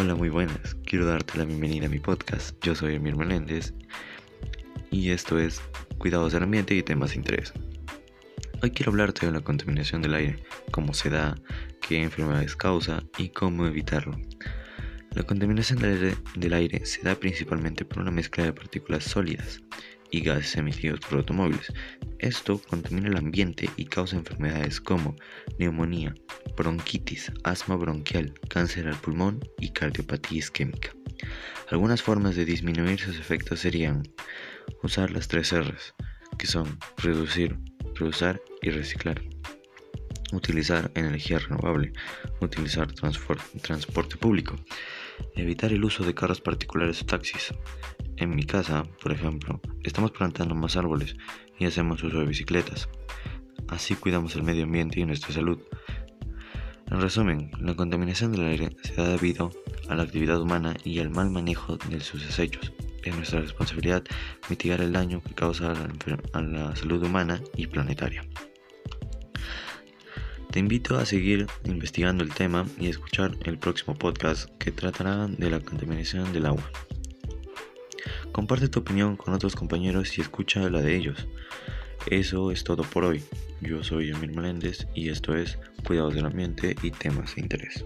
Hola, muy buenas. Quiero darte la bienvenida a mi podcast. Yo soy Emir Meléndez y esto es Cuidados del Ambiente y temas de interés. Hoy quiero hablarte de la contaminación del aire, cómo se da, qué enfermedades causa y cómo evitarlo. La contaminación del aire, del aire se da principalmente por una mezcla de partículas sólidas y gases emitidos por automóviles. Esto contamina el ambiente y causa enfermedades como neumonía, bronquitis, asma bronquial, cáncer al pulmón y cardiopatía isquémica. Algunas formas de disminuir sus efectos serían usar las tres R's, que son reducir, reusar y reciclar. Utilizar energía renovable, utilizar transporte público, evitar el uso de carros particulares o taxis, en mi casa, por ejemplo, estamos plantando más árboles y hacemos uso de bicicletas. Así cuidamos el medio ambiente y nuestra salud. En resumen, la contaminación del aire se da debido a la actividad humana y al mal manejo de sus desechos. Es nuestra responsabilidad mitigar el daño que causa a la, salud humana y planetaria. Te invito a seguir investigando el tema y a escuchar el próximo podcast que tratará de la contaminación del agua. Comparte tu opinión con otros compañeros y escucha la de ellos. Eso es todo por hoy. Yo soy Emil Meléndez y esto es Cuidados del Ambiente y temas de interés.